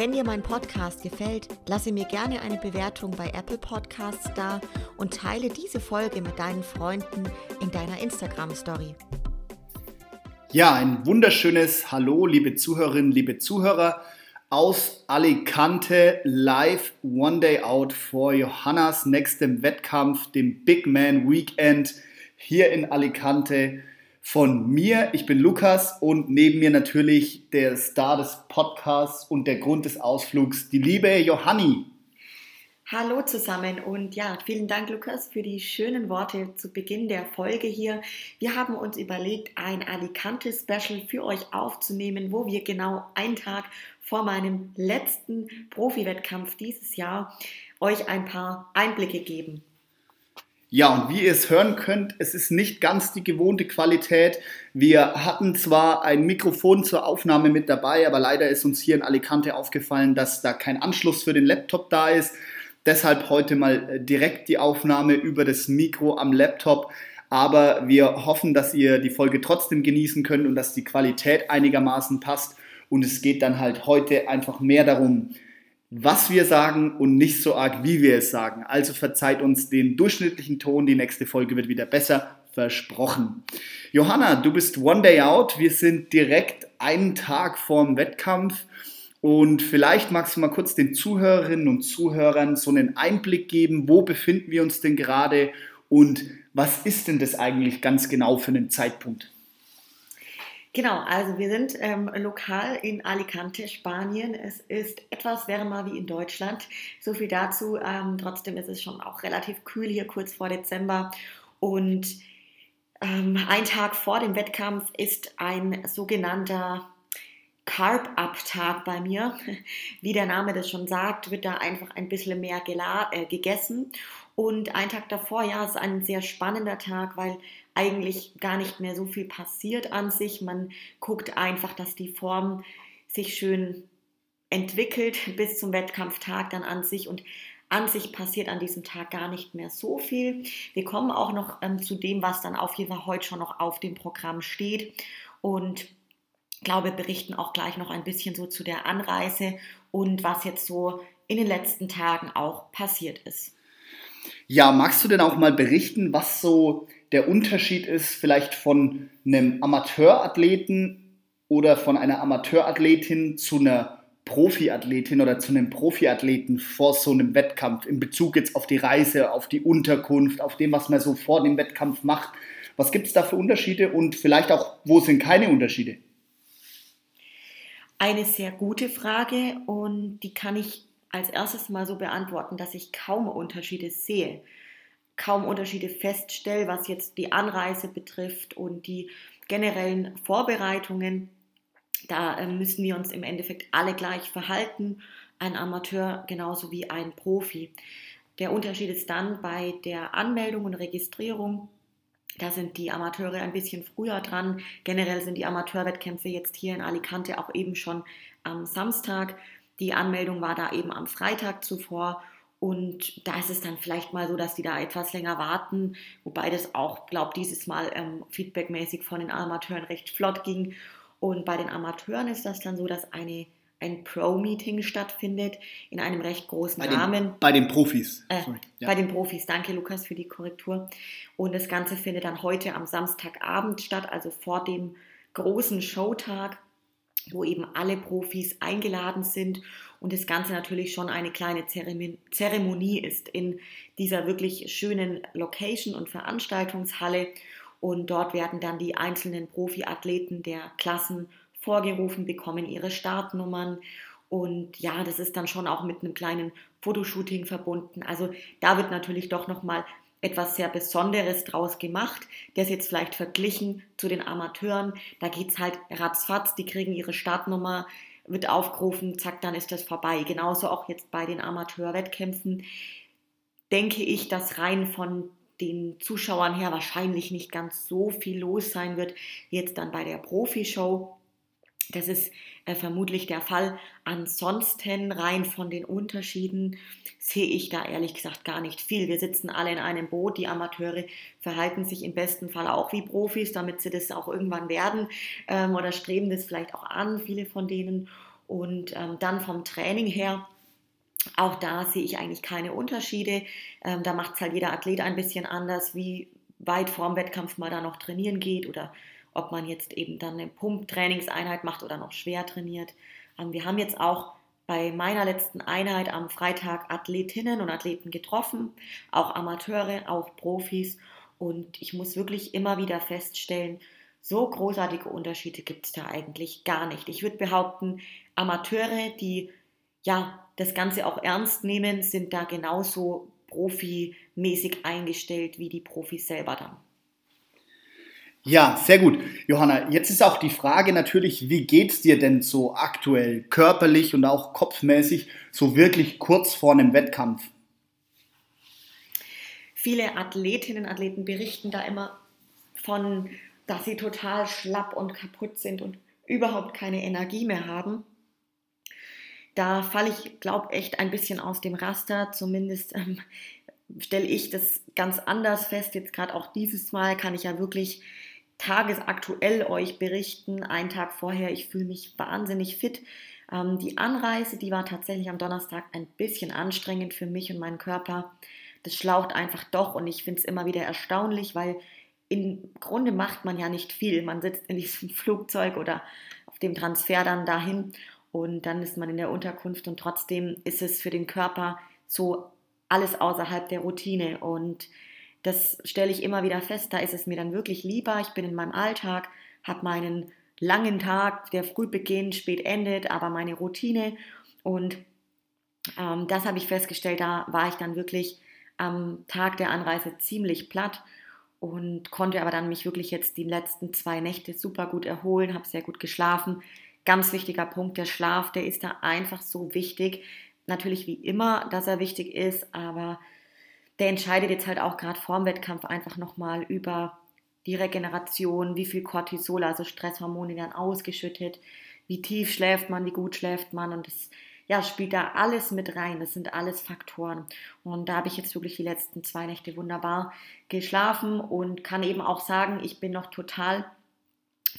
Wenn dir mein Podcast gefällt, lasse mir gerne eine Bewertung bei Apple Podcasts da und teile diese Folge mit deinen Freunden in deiner Instagram Story. Ja, ein wunderschönes Hallo, liebe Zuhörerinnen, liebe Zuhörer aus Alicante live One Day Out vor Johannas nächstem Wettkampf, dem Big Man Weekend hier in Alicante von mir. Ich bin Lukas und neben mir natürlich der Star des Podcasts und der Grund des Ausflugs, die liebe Johanni. Hallo zusammen und ja, vielen Dank, Lukas, für die schönen Worte zu Beginn der Folge hier. Wir haben uns überlegt, ein Alicante-Special für euch aufzunehmen, wo wir genau einen Tag vor meinem letzten Profi-Wettkampf dieses Jahr euch ein paar Einblicke geben. Ja, und wie ihr es hören könnt, es ist nicht ganz die gewohnte Qualität. Wir hatten zwar ein Mikrofon zur Aufnahme mit dabei, aber leider ist uns hier in Alicante aufgefallen, dass da kein Anschluss für den Laptop da ist. Deshalb heute mal äh, direkt die Aufnahme über das Mikro am Laptop. Aber wir hoffen, dass ihr die Folge trotzdem genießen könnt und dass die Qualität einigermaßen passt. Und es geht dann halt heute einfach mehr darum, was wir sagen und nicht so arg, wie wir es sagen. Also verzeiht uns den durchschnittlichen Ton. Die nächste Folge wird wieder besser. Versprochen. Johanna, du bist One Day Out. Wir sind direkt einen Tag vorm Wettkampf. Und vielleicht magst du mal kurz den Zuhörerinnen und Zuhörern so einen Einblick geben, wo befinden wir uns denn gerade und was ist denn das eigentlich ganz genau für einen Zeitpunkt? Genau, also wir sind ähm, lokal in Alicante, Spanien. Es ist etwas wärmer wie in Deutschland. So viel dazu. Ähm, trotzdem ist es schon auch relativ kühl hier kurz vor Dezember. Und ähm, ein Tag vor dem Wettkampf ist ein sogenannter Carb-Up-Tag bei mir. Wie der Name das schon sagt, wird da einfach ein bisschen mehr äh, gegessen. Und ein Tag davor, ja, ist ein sehr spannender Tag, weil eigentlich gar nicht mehr so viel passiert an sich. Man guckt einfach, dass die Form sich schön entwickelt bis zum Wettkampftag dann an sich und an sich passiert an diesem Tag gar nicht mehr so viel. Wir kommen auch noch ähm, zu dem, was dann auf jeden Fall heute schon noch auf dem Programm steht und glaube, berichten auch gleich noch ein bisschen so zu der Anreise und was jetzt so in den letzten Tagen auch passiert ist. Ja, magst du denn auch mal berichten, was so der Unterschied ist vielleicht von einem Amateurathleten oder von einer Amateurathletin zu einer Profiathletin oder zu einem Profiathleten vor so einem Wettkampf in Bezug jetzt auf die Reise, auf die Unterkunft, auf dem, was man so vor dem Wettkampf macht. Was gibt es da für Unterschiede und vielleicht auch, wo sind keine Unterschiede? Eine sehr gute Frage und die kann ich als erstes mal so beantworten, dass ich kaum Unterschiede sehe kaum Unterschiede feststelle, was jetzt die Anreise betrifft und die generellen Vorbereitungen. Da äh, müssen wir uns im Endeffekt alle gleich verhalten, ein Amateur genauso wie ein Profi. Der Unterschied ist dann bei der Anmeldung und Registrierung. Da sind die Amateure ein bisschen früher dran. Generell sind die Amateurwettkämpfe jetzt hier in Alicante auch eben schon am Samstag. Die Anmeldung war da eben am Freitag zuvor und da ist es dann vielleicht mal so, dass die da etwas länger warten, wobei das auch, glaube dieses Mal ähm, feedbackmäßig von den Amateuren recht flott ging. Und bei den Amateuren ist das dann so, dass eine, ein Pro-Meeting stattfindet in einem recht großen bei Rahmen. Den, bei den Profis. Äh, ja. Bei den Profis, danke Lukas für die Korrektur. Und das Ganze findet dann heute am Samstagabend statt, also vor dem großen Showtag wo eben alle Profis eingeladen sind und das Ganze natürlich schon eine kleine Zeremonie ist in dieser wirklich schönen Location und Veranstaltungshalle. Und dort werden dann die einzelnen Profiathleten der Klassen vorgerufen, bekommen ihre Startnummern. Und ja, das ist dann schon auch mit einem kleinen Fotoshooting verbunden. Also da wird natürlich doch nochmal etwas sehr Besonderes draus gemacht. Ist jetzt vielleicht verglichen zu den Amateuren. Da geht es halt ratzfatz, die kriegen ihre Startnummer, wird aufgerufen, zack, dann ist das vorbei. Genauso auch jetzt bei den Amateurwettkämpfen denke ich, dass rein von den Zuschauern her wahrscheinlich nicht ganz so viel los sein wird, jetzt dann bei der Profi-Show. Das ist äh, vermutlich der Fall. Ansonsten rein von den Unterschieden sehe ich da ehrlich gesagt gar nicht viel. Wir sitzen alle in einem Boot. Die Amateure verhalten sich im besten Fall auch wie Profis, damit sie das auch irgendwann werden ähm, oder streben das vielleicht auch an, viele von denen. Und ähm, dann vom Training her auch da sehe ich eigentlich keine Unterschiede. Ähm, da macht es halt jeder Athlet ein bisschen anders, wie weit vorm Wettkampf man da noch trainieren geht oder ob man jetzt eben dann eine Pumptrainingseinheit macht oder noch schwer trainiert. Ähm, wir haben jetzt auch bei meiner letzten Einheit am Freitag Athletinnen und Athleten getroffen, auch Amateure, auch Profis. Und ich muss wirklich immer wieder feststellen, so großartige Unterschiede gibt es da eigentlich gar nicht. Ich würde behaupten, Amateure, die ja das Ganze auch ernst nehmen, sind da genauso profimäßig eingestellt wie die Profis selber dann. Ja, sehr gut. Johanna, jetzt ist auch die Frage natürlich, wie geht es dir denn so aktuell, körperlich und auch kopfmäßig, so wirklich kurz vor einem Wettkampf? Viele Athletinnen und Athleten berichten da immer von, dass sie total schlapp und kaputt sind und überhaupt keine Energie mehr haben. Da falle ich, glaube echt ein bisschen aus dem Raster. Zumindest ähm, stelle ich das ganz anders fest. Jetzt gerade auch dieses Mal kann ich ja wirklich tagesaktuell euch berichten. Einen Tag vorher, ich fühle mich wahnsinnig fit. Ähm, die Anreise, die war tatsächlich am Donnerstag ein bisschen anstrengend für mich und meinen Körper. Das schlaucht einfach doch und ich finde es immer wieder erstaunlich, weil im Grunde macht man ja nicht viel. Man sitzt in diesem Flugzeug oder auf dem Transfer dann dahin und dann ist man in der Unterkunft und trotzdem ist es für den Körper so alles außerhalb der Routine und das stelle ich immer wieder fest, da ist es mir dann wirklich lieber, ich bin in meinem Alltag, habe meinen langen Tag, der früh beginnt, spät endet, aber meine Routine. Und ähm, das habe ich festgestellt, da war ich dann wirklich am Tag der Anreise ziemlich platt und konnte aber dann mich wirklich jetzt die letzten zwei Nächte super gut erholen, habe sehr gut geschlafen, Ganz wichtiger Punkt, der Schlaf, der ist da einfach so wichtig. Natürlich wie immer, dass er wichtig ist, aber der entscheidet jetzt halt auch gerade vorm Wettkampf einfach nochmal über die Regeneration, wie viel Cortisol, also Stresshormone werden ausgeschüttet, wie tief schläft man, wie gut schläft man und das ja, spielt da alles mit rein. Das sind alles Faktoren. Und da habe ich jetzt wirklich die letzten zwei Nächte wunderbar geschlafen und kann eben auch sagen, ich bin noch total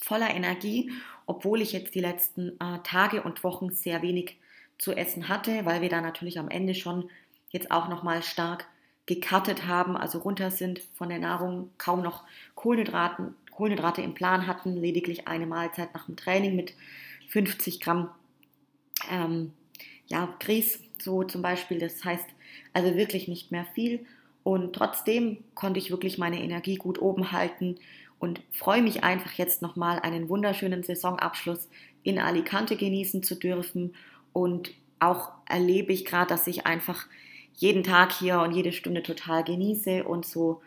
voller Energie, obwohl ich jetzt die letzten äh, Tage und Wochen sehr wenig zu essen hatte, weil wir da natürlich am Ende schon jetzt auch nochmal stark gekattet haben, also runter sind von der Nahrung, kaum noch Kohlenhydraten, Kohlenhydrate im Plan hatten, lediglich eine Mahlzeit nach dem Training mit 50 Gramm ähm, ja, Grieß, so zum Beispiel. Das heißt also wirklich nicht mehr viel. Und trotzdem konnte ich wirklich meine Energie gut oben halten und freue mich einfach jetzt nochmal einen wunderschönen Saisonabschluss in Alicante genießen zu dürfen und auch erlebe ich gerade, dass ich einfach jeden Tag hier und jede Stunde total genieße und so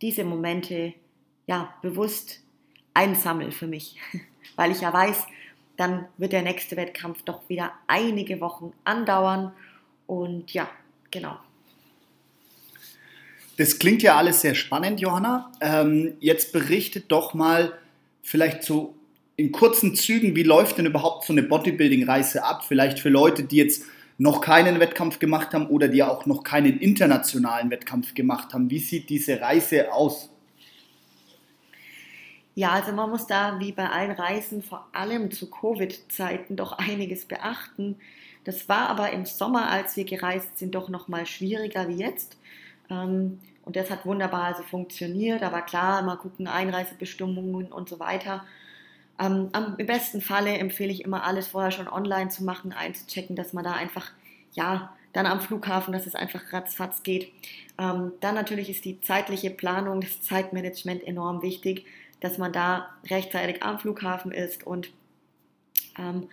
diese Momente ja bewusst einsammel für mich, weil ich ja weiß, dann wird der nächste Wettkampf doch wieder einige Wochen andauern und ja, genau. Das klingt ja alles sehr spannend, Johanna. Ähm, jetzt berichtet doch mal vielleicht so in kurzen Zügen, wie läuft denn überhaupt so eine Bodybuilding-Reise ab? Vielleicht für Leute, die jetzt noch keinen Wettkampf gemacht haben oder die auch noch keinen internationalen Wettkampf gemacht haben. Wie sieht diese Reise aus? Ja, also man muss da wie bei allen Reisen, vor allem zu Covid-Zeiten, doch einiges beachten. Das war aber im Sommer, als wir gereist sind, doch noch mal schwieriger wie jetzt. Ähm, und das hat wunderbar also funktioniert. Aber klar, mal gucken, Einreisebestimmungen und so weiter. Ähm, am, Im besten Falle empfehle ich immer alles vorher schon online zu machen, einzuchecken, dass man da einfach, ja, dann am Flughafen, dass es einfach ratzfatz geht. Ähm, dann natürlich ist die zeitliche Planung, das Zeitmanagement enorm wichtig, dass man da rechtzeitig am Flughafen ist und ähm,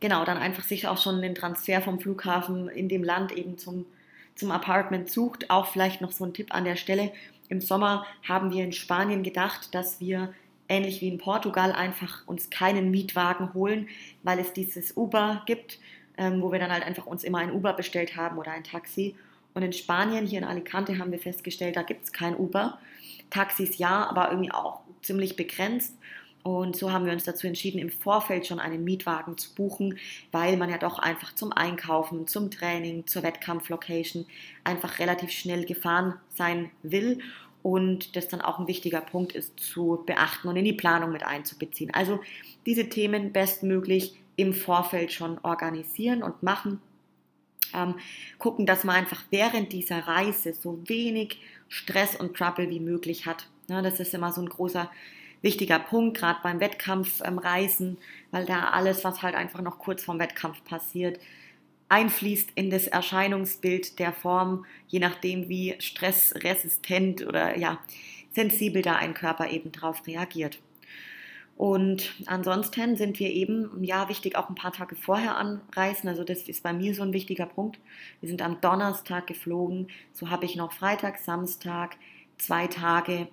genau, dann einfach sich auch schon den Transfer vom Flughafen in dem Land eben zum zum Apartment sucht, auch vielleicht noch so ein Tipp an der Stelle. Im Sommer haben wir in Spanien gedacht, dass wir ähnlich wie in Portugal einfach uns keinen Mietwagen holen, weil es dieses Uber gibt, ähm, wo wir dann halt einfach uns immer ein Uber bestellt haben oder ein Taxi. Und in Spanien, hier in Alicante, haben wir festgestellt, da gibt es kein Uber. Taxis ja, aber irgendwie auch ziemlich begrenzt. Und so haben wir uns dazu entschieden, im Vorfeld schon einen Mietwagen zu buchen, weil man ja doch einfach zum Einkaufen, zum Training, zur Wettkampflocation einfach relativ schnell gefahren sein will und das dann auch ein wichtiger Punkt ist zu beachten und in die Planung mit einzubeziehen. Also diese Themen bestmöglich im Vorfeld schon organisieren und machen. Ähm, gucken, dass man einfach während dieser Reise so wenig Stress und Trouble wie möglich hat. Ja, das ist immer so ein großer wichtiger Punkt, gerade beim Wettkampfreisen, ähm, weil da alles, was halt einfach noch kurz vorm Wettkampf passiert, einfließt in das Erscheinungsbild der Form, je nachdem, wie stressresistent oder ja, sensibel da ein Körper eben drauf reagiert. Und ansonsten sind wir eben, ja, wichtig auch ein paar Tage vorher anreisen. Also das ist bei mir so ein wichtiger Punkt. Wir sind am Donnerstag geflogen. So habe ich noch Freitag, Samstag, zwei Tage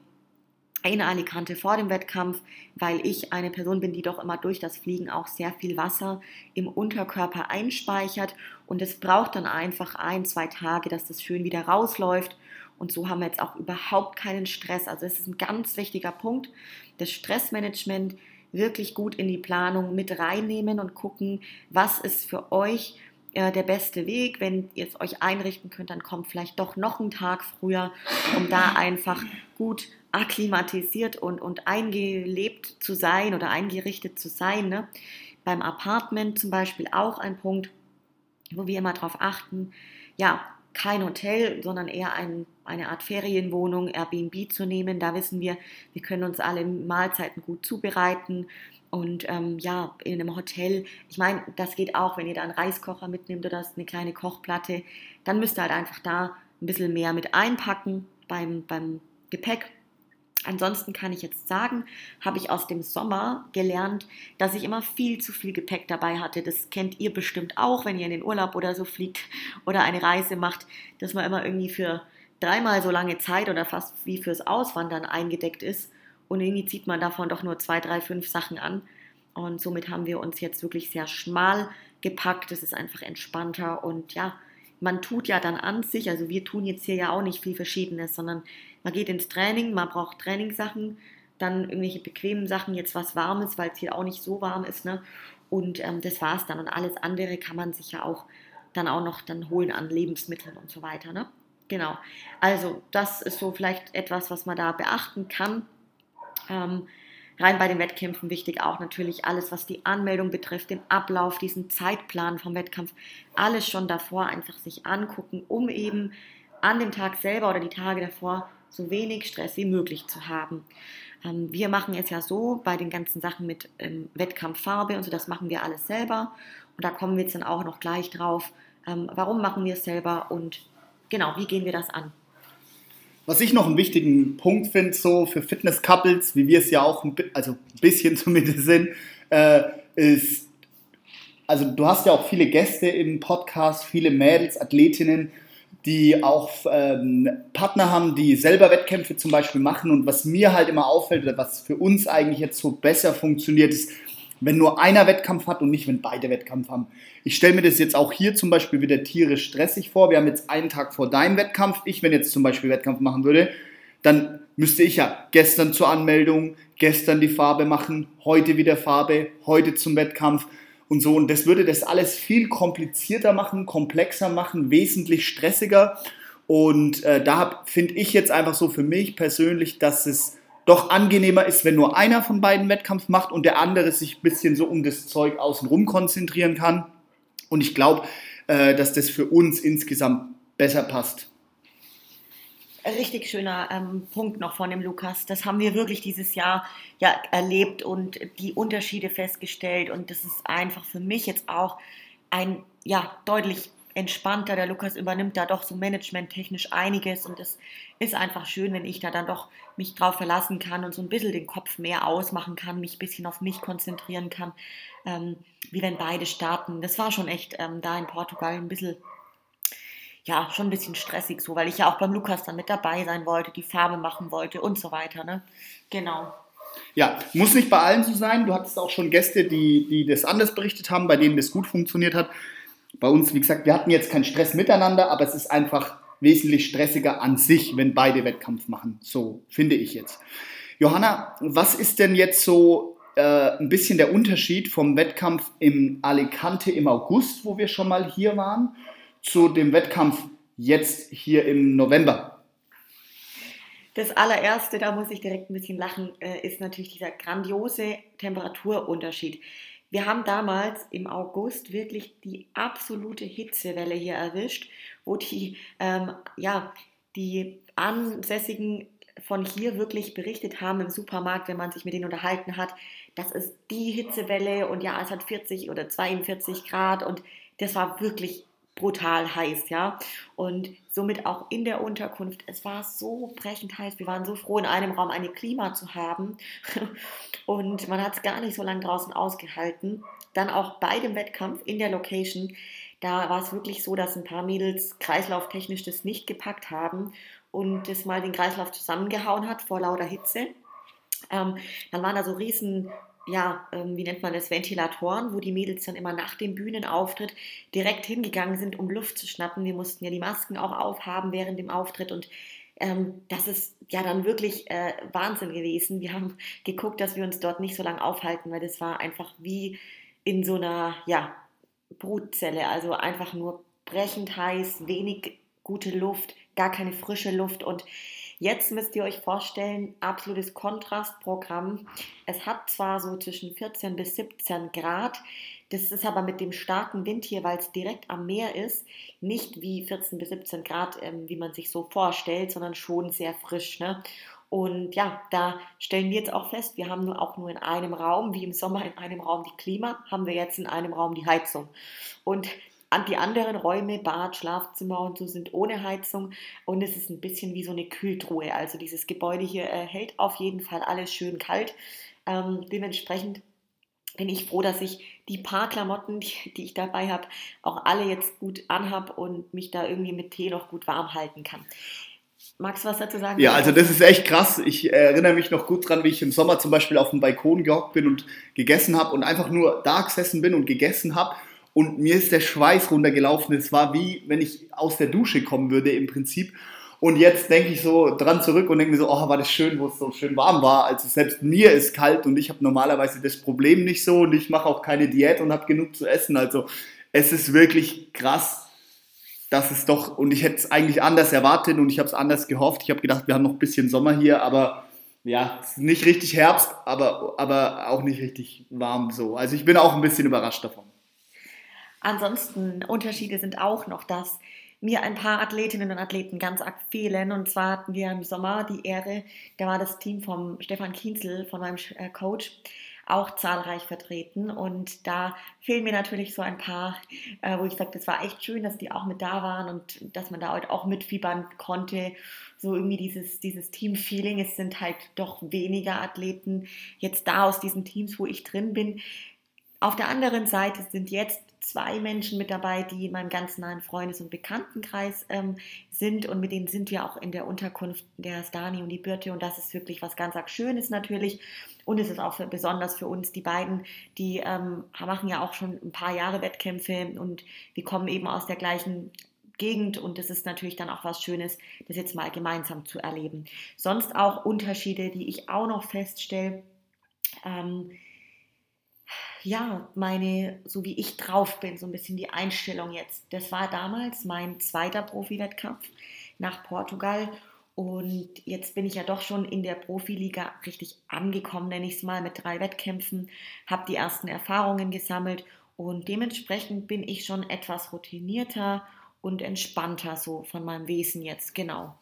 in Alicante vor dem Wettkampf, weil ich eine Person bin, die doch immer durch das Fliegen auch sehr viel Wasser im Unterkörper einspeichert und es braucht dann einfach ein, zwei Tage, dass das schön wieder rausläuft und so haben wir jetzt auch überhaupt keinen Stress. Also es ist ein ganz wichtiger Punkt, das Stressmanagement wirklich gut in die Planung mit reinnehmen und gucken, was ist für euch äh, der beste Weg. Wenn ihr es euch einrichten könnt, dann kommt vielleicht doch noch ein Tag früher, um da einfach gut akklimatisiert und, und eingelebt zu sein oder eingerichtet zu sein. Ne? Beim Apartment zum Beispiel auch ein Punkt, wo wir immer darauf achten, ja, kein Hotel, sondern eher ein, eine Art Ferienwohnung, Airbnb zu nehmen. Da wissen wir, wir können uns alle Mahlzeiten gut zubereiten. Und ähm, ja, in einem Hotel, ich meine, das geht auch, wenn ihr da einen Reiskocher mitnimmt oder eine kleine Kochplatte, dann müsst ihr halt einfach da ein bisschen mehr mit einpacken beim, beim Gepäck. Ansonsten kann ich jetzt sagen, habe ich aus dem Sommer gelernt, dass ich immer viel zu viel Gepäck dabei hatte. Das kennt ihr bestimmt auch, wenn ihr in den Urlaub oder so fliegt oder eine Reise macht, dass man immer irgendwie für dreimal so lange Zeit oder fast wie fürs Auswandern eingedeckt ist. Und irgendwie zieht man davon doch nur zwei, drei, fünf Sachen an. Und somit haben wir uns jetzt wirklich sehr schmal gepackt. Es ist einfach entspannter und ja, man tut ja dann an sich, also wir tun jetzt hier ja auch nicht viel Verschiedenes, sondern man geht ins Training, man braucht Trainingssachen, dann irgendwelche bequemen Sachen, jetzt was Warmes, weil es hier auch nicht so warm ist, ne? Und ähm, das war's dann. Und alles andere kann man sich ja auch dann auch noch dann holen an Lebensmitteln und so weiter, ne? Genau. Also das ist so vielleicht etwas, was man da beachten kann. Ähm, rein bei den Wettkämpfen wichtig auch natürlich alles, was die Anmeldung betrifft, den Ablauf, diesen Zeitplan vom Wettkampf, alles schon davor einfach sich angucken, um eben an dem Tag selber oder die Tage davor so wenig Stress wie möglich zu haben. Ähm, wir machen es ja so bei den ganzen Sachen mit ähm, Wettkampffarbe und so, das machen wir alles selber. Und da kommen wir jetzt dann auch noch gleich drauf, ähm, warum machen wir es selber und genau, wie gehen wir das an. Was ich noch einen wichtigen Punkt finde, so für Fitness-Couples, wie wir es ja auch ein, also ein bisschen zumindest sind, äh, ist, also du hast ja auch viele Gäste im Podcast, viele Mädels, Athletinnen, die auch ähm, Partner haben, die selber Wettkämpfe zum Beispiel machen. Und was mir halt immer auffällt, oder was für uns eigentlich jetzt so besser funktioniert, ist, wenn nur einer Wettkampf hat und nicht, wenn beide Wettkampf haben. Ich stelle mir das jetzt auch hier zum Beispiel wieder tierisch stressig vor. Wir haben jetzt einen Tag vor deinem Wettkampf. Ich, wenn jetzt zum Beispiel Wettkampf machen würde, dann müsste ich ja gestern zur Anmeldung, gestern die Farbe machen, heute wieder Farbe, heute zum Wettkampf und so. Und das würde das alles viel komplizierter machen, komplexer machen, wesentlich stressiger. Und äh, da finde ich jetzt einfach so für mich persönlich, dass es doch angenehmer ist, wenn nur einer von beiden Wettkampf macht und der andere sich ein bisschen so um das Zeug außenrum konzentrieren kann. Und ich glaube, äh, dass das für uns insgesamt besser passt. Richtig schöner ähm, Punkt noch von dem Lukas. Das haben wir wirklich dieses Jahr ja erlebt und die Unterschiede festgestellt. Und das ist einfach für mich jetzt auch ein ja deutlich entspannter. Der Lukas übernimmt da doch so managementtechnisch einiges und es ist einfach schön, wenn ich da dann doch mich drauf verlassen kann und so ein bisschen den Kopf mehr ausmachen kann, mich ein bisschen auf mich konzentrieren kann, ähm, wie wenn beide starten. Das war schon echt ähm, da in Portugal ein bisschen ja, schon ein bisschen stressig so, weil ich ja auch beim Lukas dann mit dabei sein wollte, die Farbe machen wollte und so weiter, ne? Genau. Ja, muss nicht bei allen so sein. Du hattest auch schon Gäste, die, die das anders berichtet haben, bei denen das gut funktioniert hat. Bei uns, wie gesagt, wir hatten jetzt keinen Stress miteinander, aber es ist einfach wesentlich stressiger an sich, wenn beide Wettkampf machen. So finde ich jetzt. Johanna, was ist denn jetzt so äh, ein bisschen der Unterschied vom Wettkampf im Alicante im August, wo wir schon mal hier waren, zu dem Wettkampf jetzt hier im November? Das allererste, da muss ich direkt ein bisschen lachen, äh, ist natürlich dieser grandiose Temperaturunterschied. Wir haben damals im August wirklich die absolute Hitzewelle hier erwischt, wo die, ähm, ja, die Ansässigen von hier wirklich berichtet haben im Supermarkt, wenn man sich mit denen unterhalten hat, das ist die Hitzewelle und ja, es hat 40 oder 42 Grad und das war wirklich brutal heiß, ja. Und somit auch in der Unterkunft. Es war so brechend heiß. Wir waren so froh, in einem Raum eine Klima zu haben. Und man hat es gar nicht so lange draußen ausgehalten. Dann auch bei dem Wettkampf in der Location. Da war es wirklich so, dass ein paar Mädels kreislauftechnisch das nicht gepackt haben und das mal den Kreislauf zusammengehauen hat vor lauter Hitze. Ähm, dann waren da so riesen ja, ähm, wie nennt man das, Ventilatoren, wo die Mädels dann immer nach dem Bühnenauftritt direkt hingegangen sind, um Luft zu schnappen. Wir mussten ja die Masken auch aufhaben während dem Auftritt und ähm, das ist ja dann wirklich äh, Wahnsinn gewesen. Wir haben geguckt, dass wir uns dort nicht so lange aufhalten, weil das war einfach wie in so einer, ja, Brutzelle, also einfach nur brechend heiß, wenig gute Luft, gar keine frische Luft und Jetzt müsst ihr euch vorstellen, absolutes Kontrastprogramm. Es hat zwar so zwischen 14 bis 17 Grad, das ist aber mit dem starken Wind hier, weil es direkt am Meer ist, nicht wie 14 bis 17 Grad, ähm, wie man sich so vorstellt, sondern schon sehr frisch. Ne? Und ja, da stellen wir jetzt auch fest, wir haben nur auch nur in einem Raum, wie im Sommer in einem Raum die Klima, haben wir jetzt in einem Raum die Heizung. Und die anderen Räume, Bad, Schlafzimmer und so sind ohne Heizung und es ist ein bisschen wie so eine Kühltruhe. Also dieses Gebäude hier äh, hält auf jeden Fall alles schön kalt. Ähm, dementsprechend bin ich froh, dass ich die paar Klamotten, die, die ich dabei habe, auch alle jetzt gut anhab und mich da irgendwie mit Tee noch gut warm halten kann. Magst du was dazu sagen? Ja, also das ist echt krass. Ich erinnere mich noch gut dran, wie ich im Sommer zum Beispiel auf dem Balkon gehockt bin und gegessen habe und einfach nur da gesessen bin und gegessen habe und mir ist der Schweiß runtergelaufen. Es war wie, wenn ich aus der Dusche kommen würde im Prinzip. Und jetzt denke ich so dran zurück und denke mir so, oh, war das schön, wo es so schön warm war. Also selbst mir ist kalt und ich habe normalerweise das Problem nicht so und ich mache auch keine Diät und habe genug zu essen. Also es ist wirklich krass, dass es doch, und ich hätte es eigentlich anders erwartet und ich habe es anders gehofft. Ich habe gedacht, wir haben noch ein bisschen Sommer hier, aber ja, nicht richtig Herbst, aber, aber auch nicht richtig warm so. Also ich bin auch ein bisschen überrascht davon. Ansonsten Unterschiede sind auch noch, dass mir ein paar Athletinnen und Athleten ganz arg fehlen. Und zwar hatten wir im Sommer die Ehre, da war das Team vom Stefan Kienzel, von meinem äh, Coach, auch zahlreich vertreten. Und da fehlen mir natürlich so ein paar, äh, wo ich sage, das war echt schön, dass die auch mit da waren und dass man da heute auch mitfiebern konnte. So irgendwie dieses, dieses Team-Feeling. Es sind halt doch weniger Athleten jetzt da aus diesen Teams, wo ich drin bin. Auf der anderen Seite sind jetzt zwei Menschen mit dabei, die in meinem ganz nahen Freundes- und Bekanntenkreis ähm, sind und mit denen sind wir auch in der Unterkunft der Stani und die Birte und das ist wirklich was ganz Schönes natürlich und es ist auch für, besonders für uns, die beiden, die ähm, machen ja auch schon ein paar Jahre Wettkämpfe und wir kommen eben aus der gleichen Gegend und es ist natürlich dann auch was Schönes, das jetzt mal gemeinsam zu erleben. Sonst auch Unterschiede, die ich auch noch feststelle. Ähm, ja, meine, so wie ich drauf bin, so ein bisschen die Einstellung jetzt. Das war damals mein zweiter Profi-Wettkampf nach Portugal. Und jetzt bin ich ja doch schon in der Profiliga richtig angekommen, nenne ich es mal, mit drei Wettkämpfen, habe die ersten Erfahrungen gesammelt und dementsprechend bin ich schon etwas routinierter und entspannter so von meinem Wesen jetzt, genau.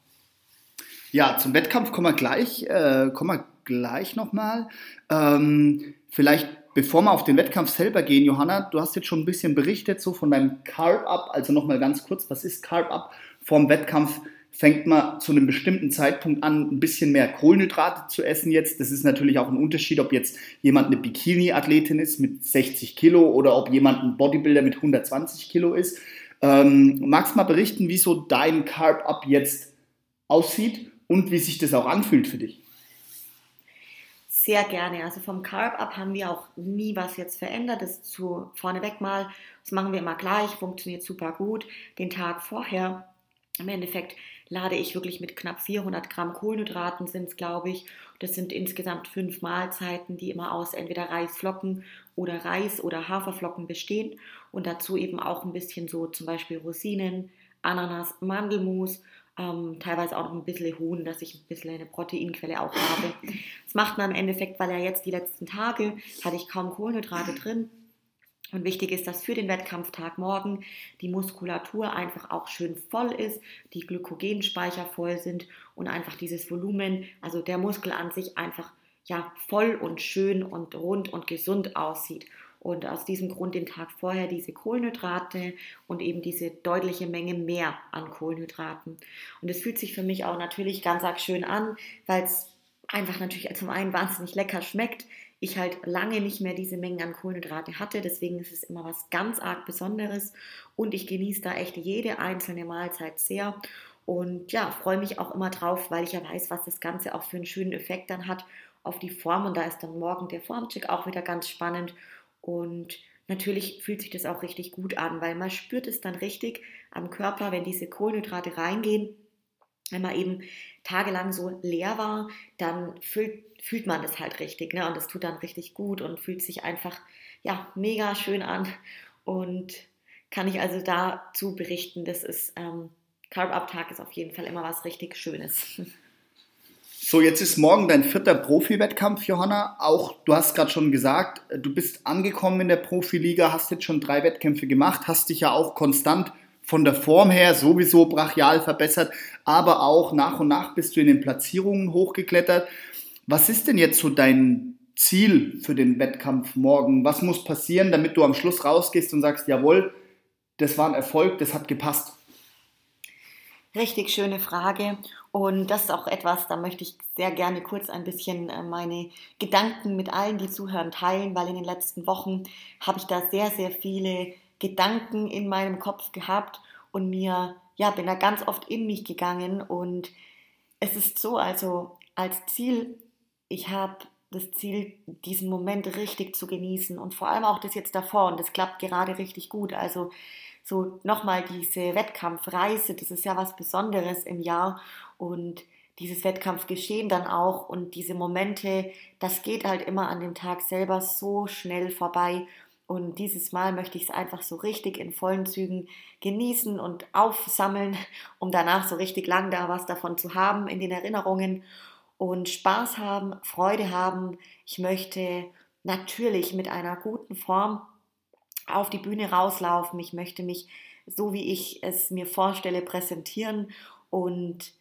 Ja, zum Wettkampf kommen wir gleich, äh, kommen wir gleich nochmal. Ähm, vielleicht bevor wir auf den Wettkampf selber gehen, Johanna, du hast jetzt schon ein bisschen berichtet so von deinem Carb-Up. Also nochmal ganz kurz, was ist Carb-Up? Vorm Wettkampf fängt man zu einem bestimmten Zeitpunkt an, ein bisschen mehr Kohlenhydrate zu essen jetzt. Das ist natürlich auch ein Unterschied, ob jetzt jemand eine Bikini-Athletin ist mit 60 Kilo oder ob jemand ein Bodybuilder mit 120 Kilo ist. Ähm, magst du mal berichten, wie so dein Carb-Up jetzt aussieht und wie sich das auch anfühlt für dich? Sehr gerne. Also vom Carb Up haben wir auch nie was jetzt verändert. Das zu vorneweg mal. Das machen wir immer gleich, funktioniert super gut. Den Tag vorher Im Endeffekt lade ich wirklich mit knapp 400 Gramm Kohlenhydraten, sind es glaube ich. Das sind insgesamt fünf Mahlzeiten, die immer aus entweder Reisflocken oder Reis oder Haferflocken bestehen und dazu eben auch ein bisschen so zum Beispiel Rosinen, Ananas, Mandelmus, ähm, teilweise auch noch ein bisschen Huhn, dass ich ein bisschen eine Proteinquelle auch habe. Das macht man im Endeffekt, weil ja jetzt die letzten Tage hatte ich kaum Kohlenhydrate drin und wichtig ist, dass für den Wettkampftag morgen die Muskulatur einfach auch schön voll ist, die Glykogenspeicher voll sind und einfach dieses Volumen, also der Muskel an sich einfach ja voll und schön und rund und gesund aussieht. Und aus diesem Grund den Tag vorher diese Kohlenhydrate und eben diese deutliche Menge mehr an Kohlenhydraten. Und es fühlt sich für mich auch natürlich ganz arg schön an, weil es einfach natürlich zum einen wahnsinnig lecker schmeckt ich halt lange nicht mehr diese Mengen an Kohlenhydrate hatte. Deswegen ist es immer was ganz arg Besonderes und ich genieße da echt jede einzelne Mahlzeit sehr. Und ja, freue mich auch immer drauf, weil ich ja weiß, was das Ganze auch für einen schönen Effekt dann hat auf die Form. Und da ist dann morgen der Formcheck auch wieder ganz spannend. Und natürlich fühlt sich das auch richtig gut an, weil man spürt es dann richtig am Körper, wenn diese Kohlenhydrate reingehen. Wenn man eben tagelang so leer war, dann füllt fühlt man das halt richtig. Ne? Und das tut dann richtig gut und fühlt sich einfach ja, mega schön an. Und kann ich also dazu berichten, das ist ähm, Carb-Up-Tag ist auf jeden Fall immer was richtig Schönes. So, jetzt ist morgen dein vierter Profi-Wettkampf, Johanna. Auch du hast gerade schon gesagt, du bist angekommen in der Profiliga, hast jetzt schon drei Wettkämpfe gemacht, hast dich ja auch konstant von der Form her sowieso brachial verbessert, aber auch nach und nach bist du in den Platzierungen hochgeklettert. Was ist denn jetzt so dein Ziel für den Wettkampf morgen? Was muss passieren, damit du am Schluss rausgehst und sagst, jawohl, das war ein Erfolg, das hat gepasst? Richtig schöne Frage. Und das ist auch etwas, da möchte ich sehr gerne kurz ein bisschen äh, meine Gedanken mit allen, die zuhören, teilen, weil in den letzten Wochen habe ich da sehr, sehr viele Gedanken in meinem Kopf gehabt und mir, ja, bin da ganz oft in mich gegangen und es ist so, also als Ziel ich habe das Ziel, diesen Moment richtig zu genießen und vor allem auch das jetzt davor und das klappt gerade richtig gut. Also so nochmal diese Wettkampfreise, das ist ja was Besonderes im Jahr und dieses Wettkampfgeschehen dann auch und diese Momente, das geht halt immer an dem Tag selber so schnell vorbei. Und dieses Mal möchte ich es einfach so richtig in vollen Zügen genießen und aufsammeln, um danach so richtig lang da was davon zu haben in den Erinnerungen und Spaß haben, Freude haben. Ich möchte natürlich mit einer guten Form auf die Bühne rauslaufen. Ich möchte mich so, wie ich es mir vorstelle, präsentieren und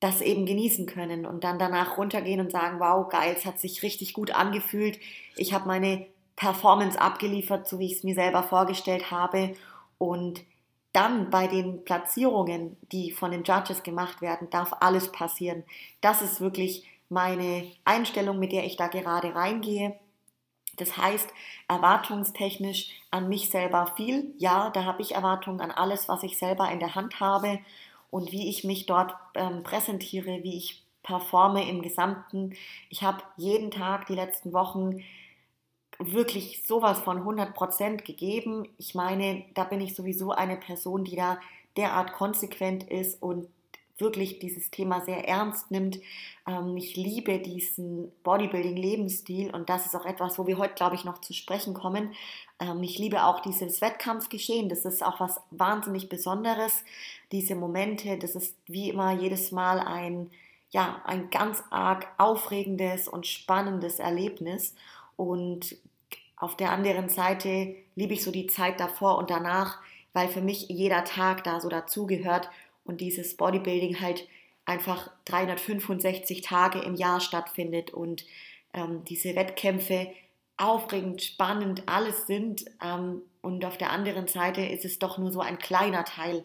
das eben genießen können und dann danach runtergehen und sagen, wow, geil, es hat sich richtig gut angefühlt. Ich habe meine Performance abgeliefert, so wie ich es mir selber vorgestellt habe und dann bei den Platzierungen, die von den Judges gemacht werden, darf alles passieren. Das ist wirklich meine Einstellung, mit der ich da gerade reingehe. Das heißt, erwartungstechnisch an mich selber viel. Ja, da habe ich Erwartungen an alles, was ich selber in der Hand habe und wie ich mich dort ähm, präsentiere, wie ich performe im Gesamten. Ich habe jeden Tag die letzten Wochen wirklich sowas von 100 Prozent gegeben. Ich meine, da bin ich sowieso eine Person, die da derart konsequent ist und wirklich dieses Thema sehr ernst nimmt. Ähm, ich liebe diesen Bodybuilding-Lebensstil und das ist auch etwas, wo wir heute, glaube ich, noch zu sprechen kommen. Ähm, ich liebe auch dieses Wettkampfgeschehen. Das ist auch was wahnsinnig Besonderes. Diese Momente, das ist wie immer jedes Mal ein, ja, ein ganz arg aufregendes und spannendes Erlebnis. Und auf der anderen Seite liebe ich so die Zeit davor und danach, weil für mich jeder Tag da so dazugehört und dieses Bodybuilding halt einfach 365 Tage im Jahr stattfindet und ähm, diese Wettkämpfe aufregend, spannend, alles sind. Ähm, und auf der anderen Seite ist es doch nur so ein kleiner Teil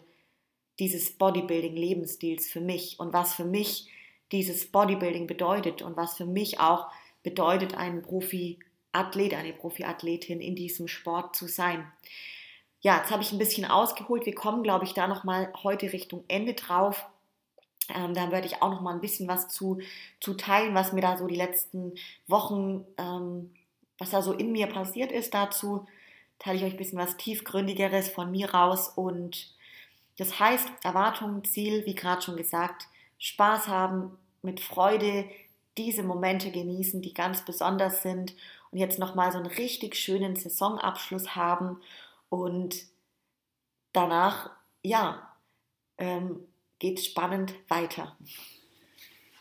dieses Bodybuilding-Lebensstils für mich und was für mich dieses Bodybuilding bedeutet und was für mich auch bedeutet, einen Profi Athlet, eine Profiathletin in diesem Sport zu sein. Ja, jetzt habe ich ein bisschen ausgeholt. Wir kommen, glaube ich, da nochmal heute Richtung Ende drauf. Ähm, da werde ich auch noch mal ein bisschen was zu, zu teilen, was mir da so die letzten Wochen, ähm, was da so in mir passiert ist. Dazu teile ich euch ein bisschen was tiefgründigeres von mir raus und Das heißt, Erwartung, Ziel, wie gerade schon gesagt, Spaß haben, mit Freude diese Momente genießen, die ganz besonders sind und jetzt nochmal so einen richtig schönen Saisonabschluss haben und danach, ja, ähm, geht spannend weiter.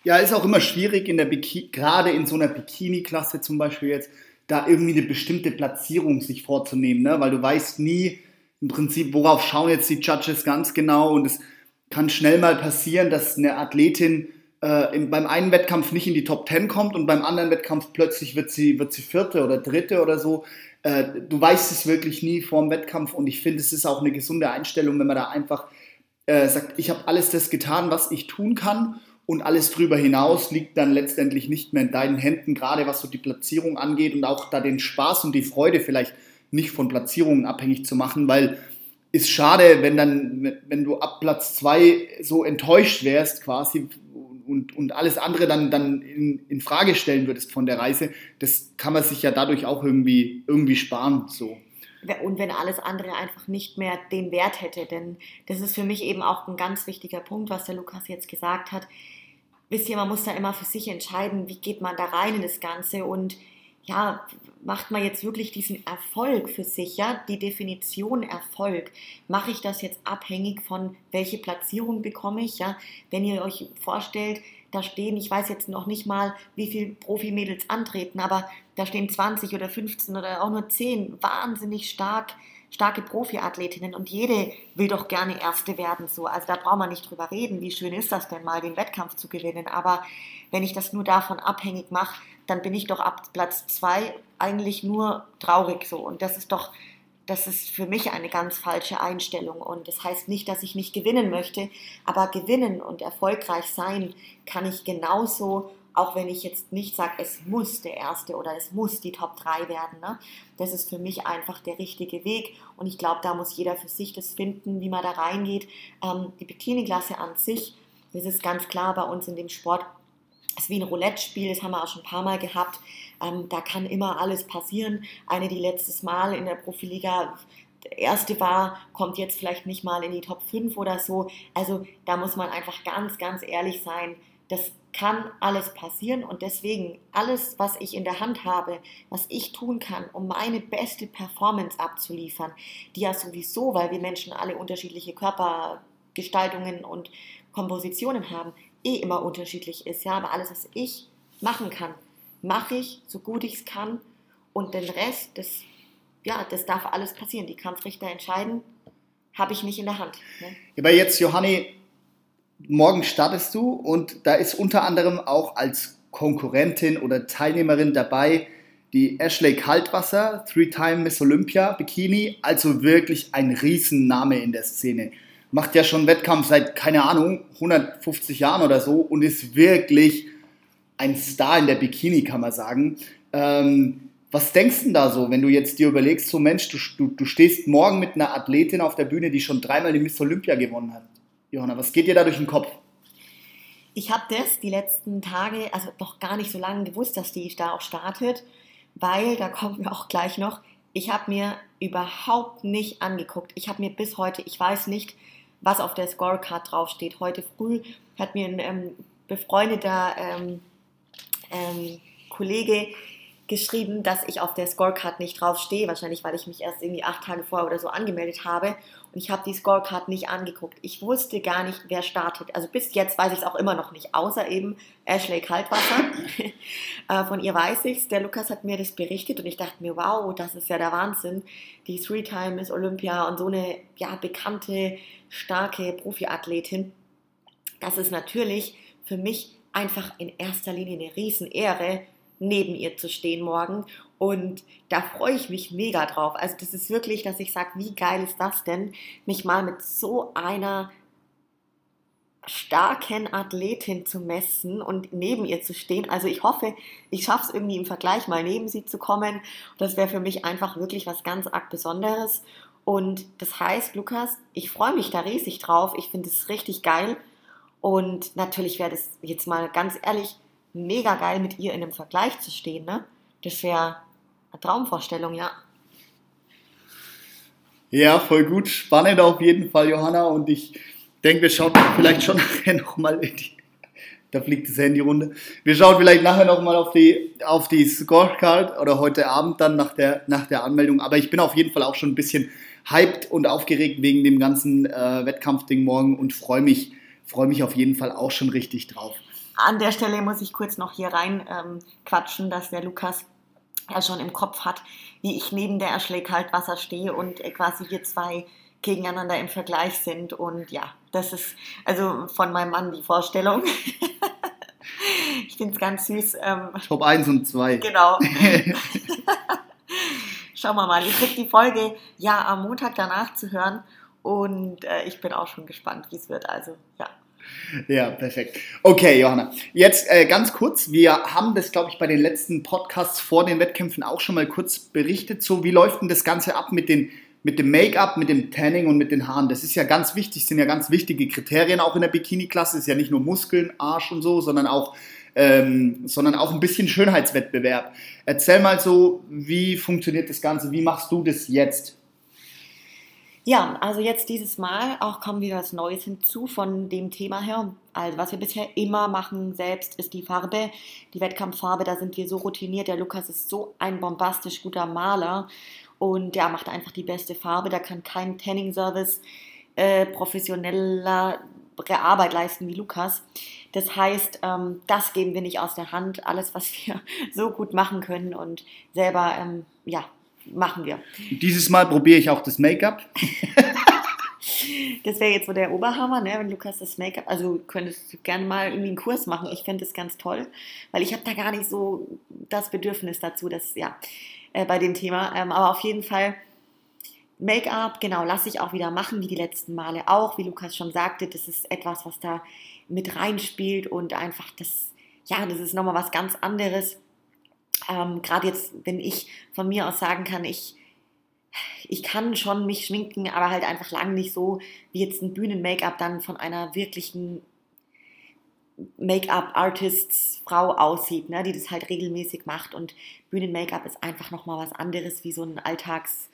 Ja, ist auch immer schwierig in der Bikini, gerade in so einer Bikini-Klasse zum Beispiel jetzt, da irgendwie eine bestimmte Platzierung sich vorzunehmen, ne? weil du weißt nie im Prinzip, worauf schauen jetzt die Judges ganz genau und es kann schnell mal passieren, dass eine Athletin äh, im, beim einen Wettkampf nicht in die Top 10 kommt und beim anderen Wettkampf plötzlich wird sie, wird sie vierte oder dritte oder so. Äh, du weißt es wirklich nie vor dem Wettkampf und ich finde, es ist auch eine gesunde Einstellung, wenn man da einfach äh, sagt, ich habe alles das getan, was ich tun kann und alles drüber hinaus liegt dann letztendlich nicht mehr in deinen Händen, gerade was so die Platzierung angeht und auch da den Spaß und die Freude vielleicht nicht von Platzierungen abhängig zu machen, weil ist schade, wenn dann, wenn du ab Platz zwei so enttäuscht wärst quasi und, und alles andere dann, dann in, in Frage stellen würdest von der Reise. Das kann man sich ja dadurch auch irgendwie, irgendwie sparen, so und wenn alles andere einfach nicht mehr den Wert hätte. Denn das ist für mich eben auch ein ganz wichtiger Punkt, was der Lukas jetzt gesagt hat wisst ihr, man muss da immer für sich entscheiden, wie geht man da rein in das Ganze und ja, macht man jetzt wirklich diesen Erfolg für sich, ja, die Definition Erfolg. Mache ich das jetzt abhängig von welche Platzierung bekomme ich, ja? Wenn ihr euch vorstellt, da stehen, ich weiß jetzt noch nicht mal, wie viele Profimädels antreten, aber da stehen 20 oder 15 oder auch nur 10 wahnsinnig stark starke Profiathletinnen und jede will doch gerne Erste werden. So. Also da braucht man nicht drüber reden, wie schön ist das denn mal, den Wettkampf zu gewinnen. Aber wenn ich das nur davon abhängig mache, dann bin ich doch ab Platz zwei eigentlich nur traurig so. Und das ist doch, das ist für mich eine ganz falsche Einstellung. Und das heißt nicht, dass ich nicht gewinnen möchte, aber gewinnen und erfolgreich sein kann ich genauso auch wenn ich jetzt nicht sage, es muss der erste oder es muss die Top 3 werden. Ne? Das ist für mich einfach der richtige Weg und ich glaube, da muss jeder für sich das finden, wie man da reingeht. Ähm, die Bikini-Klasse an sich, das ist ganz klar bei uns in dem Sport, ist wie ein Roulette-Spiel, das haben wir auch schon ein paar Mal gehabt. Ähm, da kann immer alles passieren. Eine, die letztes Mal in der Profiliga erste war, kommt jetzt vielleicht nicht mal in die Top 5 oder so. Also da muss man einfach ganz, ganz ehrlich sein. Das kann alles passieren und deswegen alles, was ich in der Hand habe, was ich tun kann, um meine beste Performance abzuliefern, die ja sowieso, weil wir Menschen alle unterschiedliche Körpergestaltungen und Kompositionen haben, eh immer unterschiedlich ist. Ja, aber alles, was ich machen kann, mache ich so gut ich es kann und den Rest, das, ja, das darf alles passieren. Die Kampfrichter entscheiden, habe ich nicht in der Hand. Ne? Aber jetzt, Johanni, morgen startest du und da ist unter anderem auch als Konkurrentin oder Teilnehmerin dabei die Ashley Kaltwasser, Three-Time Miss Olympia Bikini, also wirklich ein Riesenname in der Szene. Macht ja schon Wettkampf seit, keine Ahnung, 150 Jahren oder so und ist wirklich ein Star in der Bikini, kann man sagen. Ähm, was denkst du da so, wenn du jetzt dir überlegst, so Mensch, du, du, du stehst morgen mit einer Athletin auf der Bühne, die schon dreimal die Miss Olympia gewonnen hat? Johanna, was geht dir da durch den Kopf? Ich habe das die letzten Tage, also noch gar nicht so lange gewusst, dass die da auch startet, weil, da kommen wir auch gleich noch, ich habe mir überhaupt nicht angeguckt. Ich habe mir bis heute, ich weiß nicht, was auf der Scorecard draufsteht. Heute früh hat mir ein ähm, befreundeter ähm, ähm, Kollege geschrieben, dass ich auf der Scorecard nicht draufstehe, wahrscheinlich weil ich mich erst irgendwie acht Tage vorher oder so angemeldet habe und ich habe die Scorecard nicht angeguckt. Ich wusste gar nicht, wer startet. Also bis jetzt weiß ich es auch immer noch nicht, außer eben Ashley Kaltwasser. Äh, von ihr weiß ich es. Der Lukas hat mir das berichtet und ich dachte mir, wow, das ist ja der Wahnsinn. Die Three-Time ist Olympia und so eine ja, bekannte, starke Profiathletin. Das ist natürlich für mich einfach in erster Linie eine Riesenehre, neben ihr zu stehen morgen. Und da freue ich mich mega drauf. Also das ist wirklich, dass ich sage, wie geil ist das denn, mich mal mit so einer starken Athletin zu messen und neben ihr zu stehen. Also ich hoffe, ich schaffe es irgendwie im Vergleich mal neben sie zu kommen. Das wäre für mich einfach wirklich was ganz arg Besonderes. Und das heißt, Lukas, ich freue mich da riesig drauf. Ich finde es richtig geil. Und natürlich wäre das jetzt mal ganz ehrlich mega geil, mit ihr in einem Vergleich zu stehen. Ne? Das wäre eine Traumvorstellung, ja. Ja, voll gut. Spannend auf jeden Fall, Johanna. Und ich denke, wir schauen vielleicht schon nachher nochmal in die. Da fliegt das Handy runter. Wir schauen vielleicht nachher nochmal auf die, auf die Scorecard oder heute Abend dann nach der, nach der Anmeldung. Aber ich bin auf jeden Fall auch schon ein bisschen hyped und aufgeregt wegen dem ganzen äh, Wettkampfding morgen und freue mich, freue mich auf jeden Fall auch schon richtig drauf. An der Stelle muss ich kurz noch hier rein ähm, quatschen, dass der Lukas ja schon im Kopf hat, wie ich neben der Ashley Kaltwasser stehe und quasi wir zwei gegeneinander im Vergleich sind. Und ja, das ist also von meinem Mann die Vorstellung. ich finde es ganz süß. Ähm, Top 1 und 2. Genau. Schauen wir mal. Ihr kriegt die Folge ja am Montag danach zu hören. Und äh, ich bin auch schon gespannt, wie es wird. Also, ja. Ja, perfekt. Okay, Johanna. Jetzt äh, ganz kurz. Wir haben das, glaube ich, bei den letzten Podcasts vor den Wettkämpfen auch schon mal kurz berichtet. So, wie läuft denn das Ganze ab mit den mit dem Make-up, mit dem Tanning und mit den Haaren. Das ist ja ganz wichtig, sind ja ganz wichtige Kriterien auch in der Bikini-Klasse. Ist ja nicht nur Muskeln, Arsch und so, sondern auch, ähm, sondern auch ein bisschen Schönheitswettbewerb. Erzähl mal so, wie funktioniert das Ganze? Wie machst du das jetzt? Ja, also jetzt dieses Mal auch kommt wieder was Neues hinzu von dem Thema her. Also was wir bisher immer machen selbst ist die Farbe, die Wettkampffarbe. Da sind wir so routiniert. Der Lukas ist so ein bombastisch guter Maler und der macht einfach die beste Farbe. Da kann kein Tanning-Service äh, professioneller Arbeit leisten wie Lukas. Das heißt, ähm, das geben wir nicht aus der Hand. Alles, was wir so gut machen können und selber ähm, ja, machen wir. Dieses Mal probiere ich auch das Make-up. das wäre jetzt so der Oberhammer, ne? wenn Lukas das Make-up, also könntest du gerne mal irgendwie einen Kurs machen. Ich fände das ganz toll, weil ich habe da gar nicht so das Bedürfnis dazu, dass, ja, äh, bei dem Thema. Ähm, aber auf jeden Fall Make-up, genau, lasse ich auch wieder machen, wie die letzten Male auch. Wie Lukas schon sagte, das ist etwas, was da mit reinspielt und einfach das, ja, das ist nochmal was ganz anderes ähm, gerade jetzt, wenn ich von mir aus sagen kann, ich, ich kann schon mich schminken, aber halt einfach lang nicht so, wie jetzt ein Bühnen-Make-up dann von einer wirklichen Make-up-Artists-Frau aussieht, ne, die das halt regelmäßig macht. Und Bühnen-Make-up ist einfach nochmal was anderes wie so ein Alltags-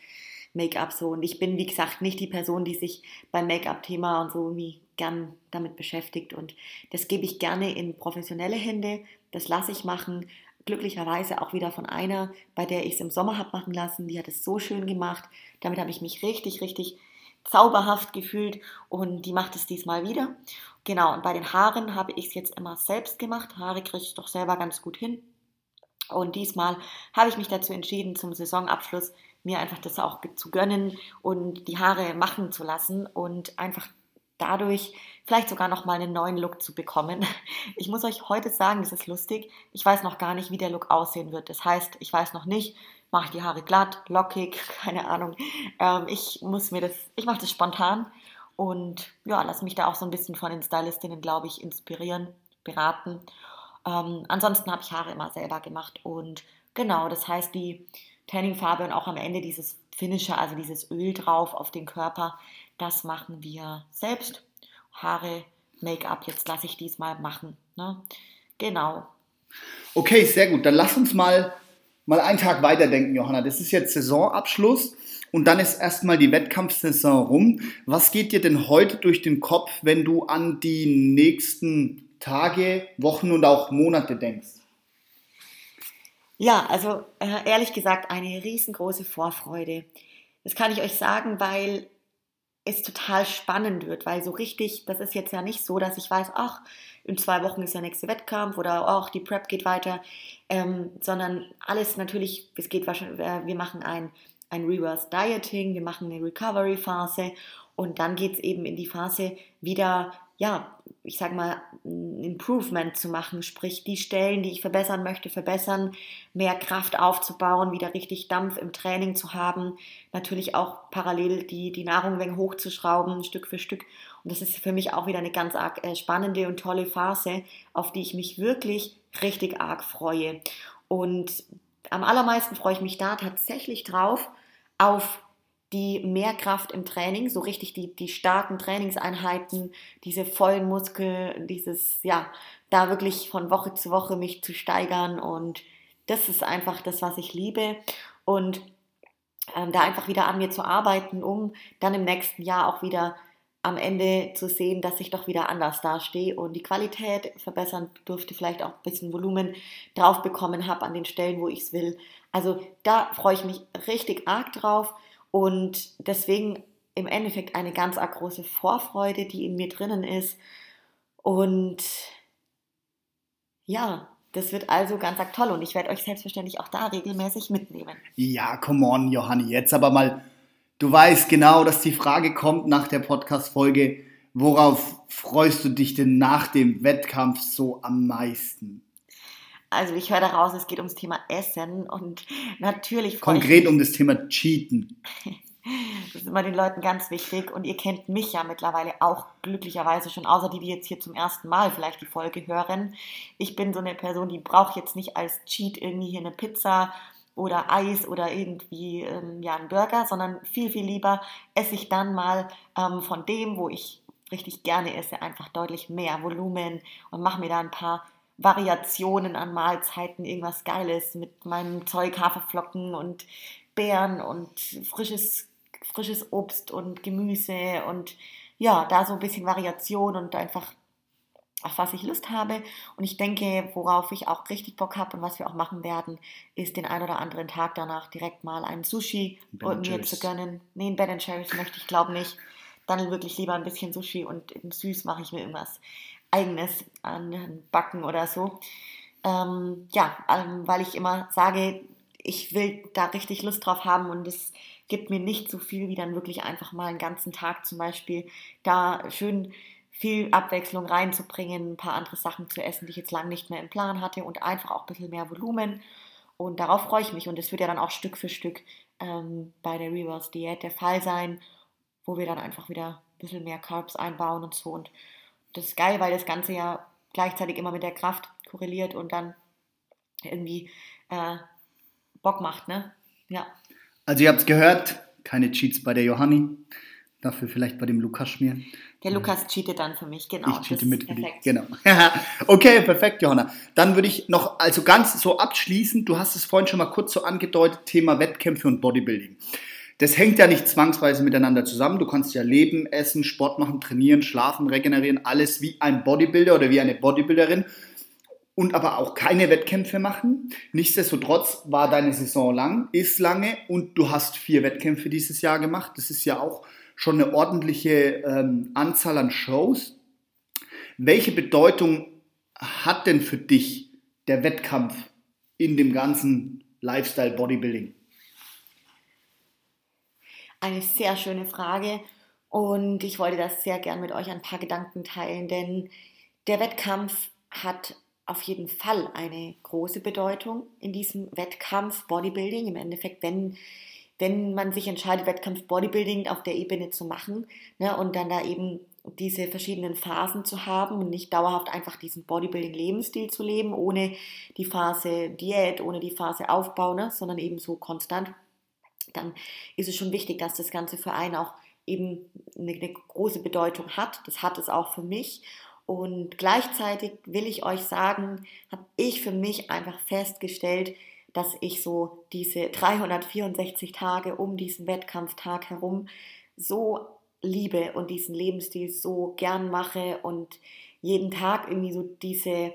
Make-up so. Und ich bin, wie gesagt, nicht die Person, die sich beim Make-up-Thema und so irgendwie gern damit beschäftigt. Und das gebe ich gerne in professionelle Hände. Das lasse ich machen glücklicherweise auch wieder von einer, bei der ich es im Sommer habe machen lassen. Die hat es so schön gemacht. Damit habe ich mich richtig, richtig zauberhaft gefühlt und die macht es diesmal wieder. Genau, und bei den Haaren habe ich es jetzt immer selbst gemacht. Haare kriege ich doch selber ganz gut hin. Und diesmal habe ich mich dazu entschieden, zum Saisonabschluss mir einfach das auch zu gönnen und die Haare machen zu lassen und einfach dadurch vielleicht sogar noch mal einen neuen Look zu bekommen. Ich muss euch heute sagen, es ist lustig. Ich weiß noch gar nicht, wie der Look aussehen wird. Das heißt, ich weiß noch nicht, mache ich die Haare glatt, lockig, keine Ahnung. Ähm, ich muss mir das, ich mache das spontan und ja, lasse mich da auch so ein bisschen von den Stylistinnen, glaube ich, inspirieren, beraten. Ähm, ansonsten habe ich Haare immer selber gemacht und genau, das heißt, die Tanningfarbe und auch am Ende dieses Finisher, also dieses Öl drauf auf den Körper, das machen wir selbst. Haare, Make-up, jetzt lasse ich diesmal machen. Ne? Genau. Okay, sehr gut. Dann lass uns mal, mal einen Tag weiterdenken, Johanna. Das ist jetzt Saisonabschluss und dann ist erstmal die Wettkampfsaison rum. Was geht dir denn heute durch den Kopf, wenn du an die nächsten Tage, Wochen und auch Monate denkst? Ja, also äh, ehrlich gesagt eine riesengroße Vorfreude. Das kann ich euch sagen, weil es total spannend wird, weil so richtig, das ist jetzt ja nicht so, dass ich weiß, ach, in zwei Wochen ist der nächste Wettkampf oder ach, die Prep geht weiter, ähm, sondern alles natürlich, es geht wahrscheinlich, äh, wir machen ein, ein Reverse Dieting, wir machen eine Recovery Phase und dann geht es eben in die Phase wieder ja, ich sag mal, ein Improvement zu machen, sprich die Stellen, die ich verbessern möchte, verbessern, mehr Kraft aufzubauen, wieder richtig Dampf im Training zu haben, natürlich auch parallel die, die Nahrung hochzuschrauben, Stück für Stück. Und das ist für mich auch wieder eine ganz arg äh, spannende und tolle Phase, auf die ich mich wirklich richtig arg freue. Und am allermeisten freue ich mich da tatsächlich drauf, auf die Mehrkraft im Training, so richtig die, die starken Trainingseinheiten, diese vollen Muskeln, dieses, ja, da wirklich von Woche zu Woche mich zu steigern und das ist einfach das, was ich liebe. Und ähm, da einfach wieder an mir zu arbeiten, um dann im nächsten Jahr auch wieder am Ende zu sehen, dass ich doch wieder anders dastehe und die Qualität verbessern durfte, vielleicht auch ein bisschen Volumen drauf bekommen habe an den Stellen, wo ich es will. Also da freue ich mich richtig arg drauf und deswegen im Endeffekt eine ganz große Vorfreude, die in mir drinnen ist. Und ja, das wird also ganz arg toll und ich werde euch selbstverständlich auch da regelmäßig mitnehmen. Ja, come on, Johanni, jetzt aber mal, du weißt genau, dass die Frage kommt nach der Podcast-Folge, worauf freust du dich denn nach dem Wettkampf so am meisten? Also ich höre daraus, es geht ums Thema Essen und natürlich... Konkret um das Thema Cheaten. Das ist immer den Leuten ganz wichtig und ihr kennt mich ja mittlerweile auch glücklicherweise schon, außer die, die jetzt hier zum ersten Mal vielleicht die Folge hören. Ich bin so eine Person, die braucht jetzt nicht als Cheat irgendwie hier eine Pizza oder Eis oder irgendwie ähm, ja einen Burger, sondern viel, viel lieber esse ich dann mal ähm, von dem, wo ich richtig gerne esse, einfach deutlich mehr Volumen und mache mir da ein paar Variationen an Mahlzeiten, irgendwas Geiles mit meinem Zeug, Haferflocken und Beeren und frisches frisches Obst und Gemüse und ja, da so ein bisschen Variation und einfach auf was ich Lust habe. Und ich denke, worauf ich auch richtig Bock habe und was wir auch machen werden, ist den ein oder anderen Tag danach direkt mal ein Sushi und mir zu gönnen. Nee, ein Ben Cherries möchte ich glaube nicht. Dann wirklich lieber ein bisschen Sushi und süß mache ich mir irgendwas eigenes an Backen oder so. Ähm, ja, ähm, weil ich immer sage, ich will da richtig Lust drauf haben und es gibt mir nicht so viel wie dann wirklich einfach mal einen ganzen Tag zum Beispiel da schön viel Abwechslung reinzubringen, ein paar andere Sachen zu essen, die ich jetzt lange nicht mehr im Plan hatte und einfach auch ein bisschen mehr Volumen. Und darauf freue ich mich. Und es wird ja dann auch Stück für Stück ähm, bei der Reverse Diät der Fall sein, wo wir dann einfach wieder ein bisschen mehr Carbs einbauen und so. Und das ist geil, weil das Ganze ja gleichzeitig immer mit der Kraft korreliert und dann irgendwie äh, Bock macht, ne? Ja. Also ihr habt es gehört, keine Cheats bei der Johanni, dafür vielleicht bei dem Lukas schmieren. Der Lukas cheatet dann für mich, genau. Ich cheate mit dich, genau. okay, perfekt, Johanna. Dann würde ich noch, also ganz so abschließend, du hast es vorhin schon mal kurz so angedeutet, Thema Wettkämpfe und Bodybuilding. Das hängt ja nicht zwangsweise miteinander zusammen. Du kannst ja leben, essen, Sport machen, trainieren, schlafen, regenerieren, alles wie ein Bodybuilder oder wie eine Bodybuilderin und aber auch keine Wettkämpfe machen. Nichtsdestotrotz war deine Saison lang, ist lange und du hast vier Wettkämpfe dieses Jahr gemacht. Das ist ja auch schon eine ordentliche ähm, Anzahl an Shows. Welche Bedeutung hat denn für dich der Wettkampf in dem ganzen Lifestyle Bodybuilding? Eine sehr schöne Frage und ich wollte das sehr gern mit euch ein paar Gedanken teilen, denn der Wettkampf hat auf jeden Fall eine große Bedeutung in diesem Wettkampf Bodybuilding. Im Endeffekt, wenn, wenn man sich entscheidet, Wettkampf Bodybuilding auf der Ebene zu machen ne, und dann da eben diese verschiedenen Phasen zu haben und nicht dauerhaft einfach diesen Bodybuilding-Lebensstil zu leben, ohne die Phase Diät, ohne die Phase Aufbau, ne, sondern eben so konstant, dann ist es schon wichtig, dass das Ganze für einen auch eben eine, eine große Bedeutung hat. Das hat es auch für mich. Und gleichzeitig will ich euch sagen, habe ich für mich einfach festgestellt, dass ich so diese 364 Tage um diesen Wettkampftag herum so liebe und diesen Lebensstil so gern mache und jeden Tag irgendwie so diese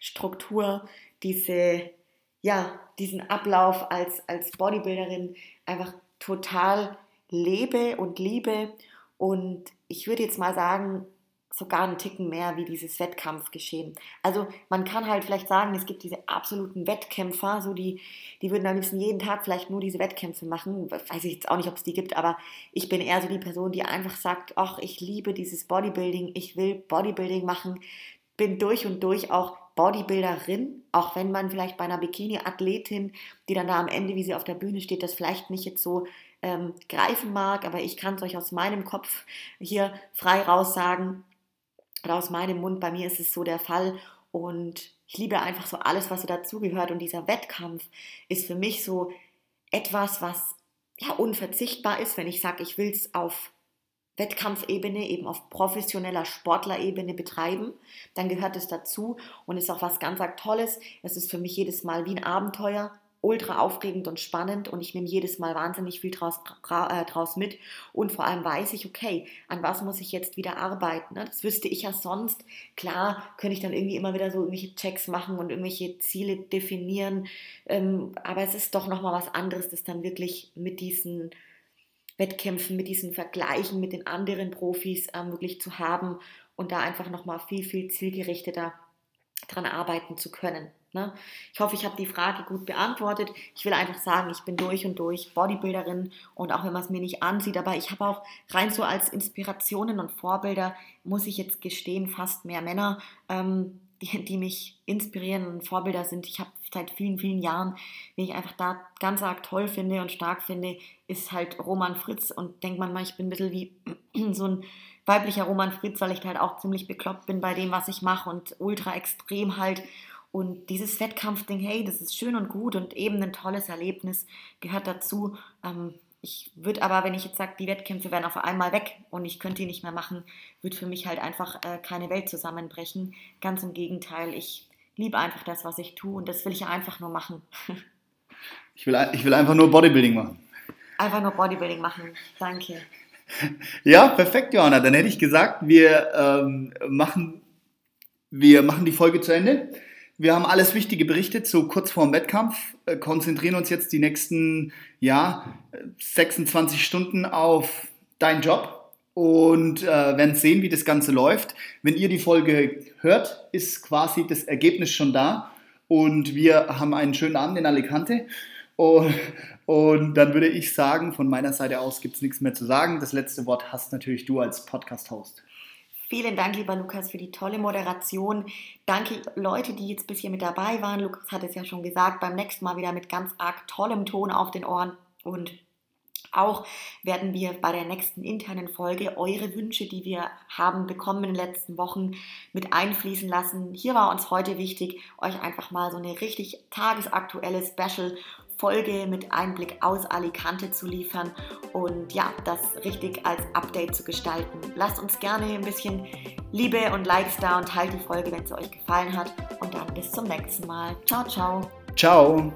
Struktur, diese, ja, diesen Ablauf als, als Bodybuilderin einfach total lebe und liebe. Und ich würde jetzt mal sagen, sogar einen Ticken mehr wie dieses Wettkampfgeschehen. Also man kann halt vielleicht sagen, es gibt diese absoluten Wettkämpfer, so die, die würden am liebsten jeden Tag vielleicht nur diese Wettkämpfe machen. Weiß ich jetzt auch nicht, ob es die gibt, aber ich bin eher so die Person, die einfach sagt, ach, ich liebe dieses Bodybuilding, ich will Bodybuilding machen, bin durch und durch auch Bodybuilderin, auch wenn man vielleicht bei einer Bikini-Athletin, die dann da am Ende, wie sie auf der Bühne steht, das vielleicht nicht jetzt so ähm, greifen mag, aber ich kann es euch aus meinem Kopf hier frei raus sagen, oder aus meinem Mund, bei mir ist es so der Fall und ich liebe einfach so alles, was so dazugehört. Und dieser Wettkampf ist für mich so etwas, was ja unverzichtbar ist, wenn ich sage, ich will es auf Wettkampfebene, eben auf professioneller Sportlerebene betreiben, dann gehört es dazu und ist auch was ganz, Tolles. Es ist für mich jedes Mal wie ein Abenteuer, ultra aufregend und spannend und ich nehme jedes Mal wahnsinnig viel draus, äh, draus mit und vor allem weiß ich, okay, an was muss ich jetzt wieder arbeiten. Ne? Das wüsste ich ja sonst. Klar könnte ich dann irgendwie immer wieder so irgendwelche Checks machen und irgendwelche Ziele definieren, ähm, aber es ist doch nochmal was anderes, das dann wirklich mit diesen Wettkämpfen, mit diesen Vergleichen mit den anderen Profis ähm, wirklich zu haben und da einfach nochmal viel, viel zielgerichteter dran arbeiten zu können. Ne? Ich hoffe, ich habe die Frage gut beantwortet. Ich will einfach sagen, ich bin durch und durch Bodybuilderin und auch wenn man es mir nicht ansieht, aber ich habe auch rein so als Inspirationen und Vorbilder, muss ich jetzt gestehen, fast mehr Männer, ähm, die, die mich inspirieren und Vorbilder sind. Ich habe seit vielen, vielen Jahren, wen ich einfach da ganz arg toll finde und stark finde, ist halt Roman Fritz und denkt man mal, ich bin ein bisschen wie so ein weiblicher Roman Fritz, weil ich halt auch ziemlich bekloppt bin bei dem, was ich mache und ultra extrem halt. Und dieses Wettkampfding, hey, das ist schön und gut und eben ein tolles Erlebnis, gehört dazu. Ähm, ich würde aber, wenn ich jetzt sage, die Wettkämpfe werden auf einmal weg und ich könnte die nicht mehr machen, würde für mich halt einfach äh, keine Welt zusammenbrechen. Ganz im Gegenteil, ich liebe einfach das, was ich tue und das will ich einfach nur machen. ich, will, ich will einfach nur Bodybuilding machen. Einfach nur Bodybuilding machen, danke. Ja, perfekt, Johanna. Dann hätte ich gesagt, wir, ähm, machen, wir machen die Folge zu Ende. Wir haben alles Wichtige berichtet, so kurz vor dem Wettkampf, äh, konzentrieren uns jetzt die nächsten ja, 26 Stunden auf deinen Job und äh, werden sehen, wie das Ganze läuft. Wenn ihr die Folge hört, ist quasi das Ergebnis schon da und wir haben einen schönen Abend in Alicante. Und, und dann würde ich sagen, von meiner Seite aus gibt es nichts mehr zu sagen. Das letzte Wort hast natürlich du als Podcast-Host. Vielen Dank, lieber Lukas, für die tolle Moderation. Danke, Leute, die jetzt bis hier mit dabei waren. Lukas hat es ja schon gesagt, beim nächsten Mal wieder mit ganz arg tollem Ton auf den Ohren. Und auch werden wir bei der nächsten internen Folge eure Wünsche, die wir haben bekommen in den letzten Wochen, mit einfließen lassen. Hier war uns heute wichtig, euch einfach mal so eine richtig tagesaktuelle Special Folge mit Einblick aus Alicante zu liefern und ja, das richtig als Update zu gestalten. Lasst uns gerne ein bisschen Liebe und Likes da und teilt die Folge, wenn es euch gefallen hat. Und dann bis zum nächsten Mal. Ciao, ciao. Ciao.